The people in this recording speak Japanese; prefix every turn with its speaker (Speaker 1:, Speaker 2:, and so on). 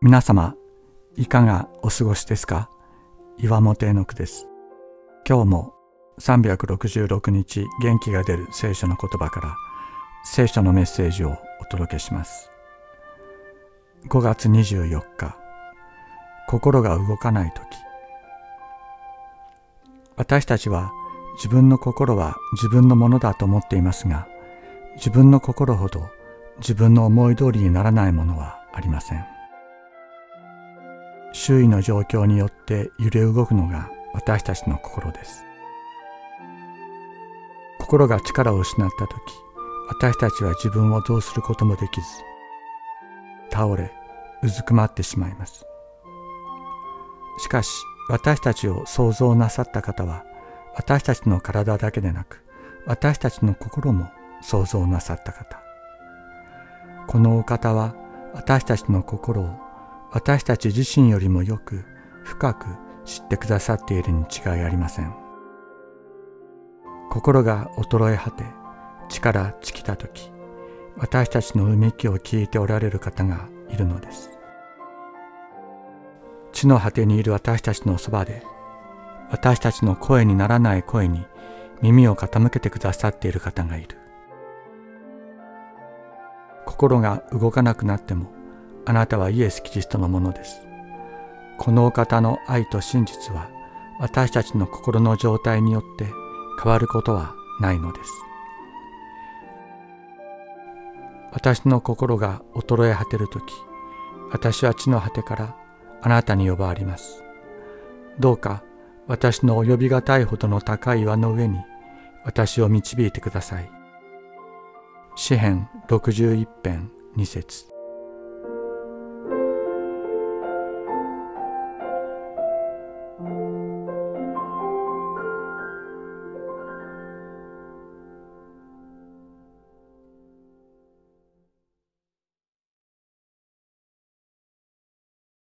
Speaker 1: 皆様、いかがお過ごしですか？岩本絵の句です。今日も366日元気が出る聖書の言葉から聖書のメッセージをお届けします。5月24日、心が動かない時。私たちは自分の心は自分のものだと思っていますが、自分の心ほど自分の思い通りにならないものはありません。周囲の状況によって揺れ動くのが私たちの心です。心が力を失った時、私たちは自分をどうすることもできず、倒れ、うずくまってしまいます。しかし、私たちを創造なさった方は、私たちの体だけでなく、私たちの心も創造なさった方。このお方は、私たちの心を私たち自身よりもよく深く知ってくださっているに違いありません。心が衰え果て力尽きた時私たちのうめきを聞いておられる方がいるのです。地の果てにいる私たちのそばで私たちの声にならない声に耳を傾けてくださっている方がいる。心が動かなくなってもあなたはイエス・キリストのものです。このお方の愛と真実は私たちの心の状態によって変わることはないのです。私の心が衰え果てるとき、私は地の果てからあなたに呼ばわります。どうか私の及びがたいほどの高い岩の上に私を導いてください。詩編61編2節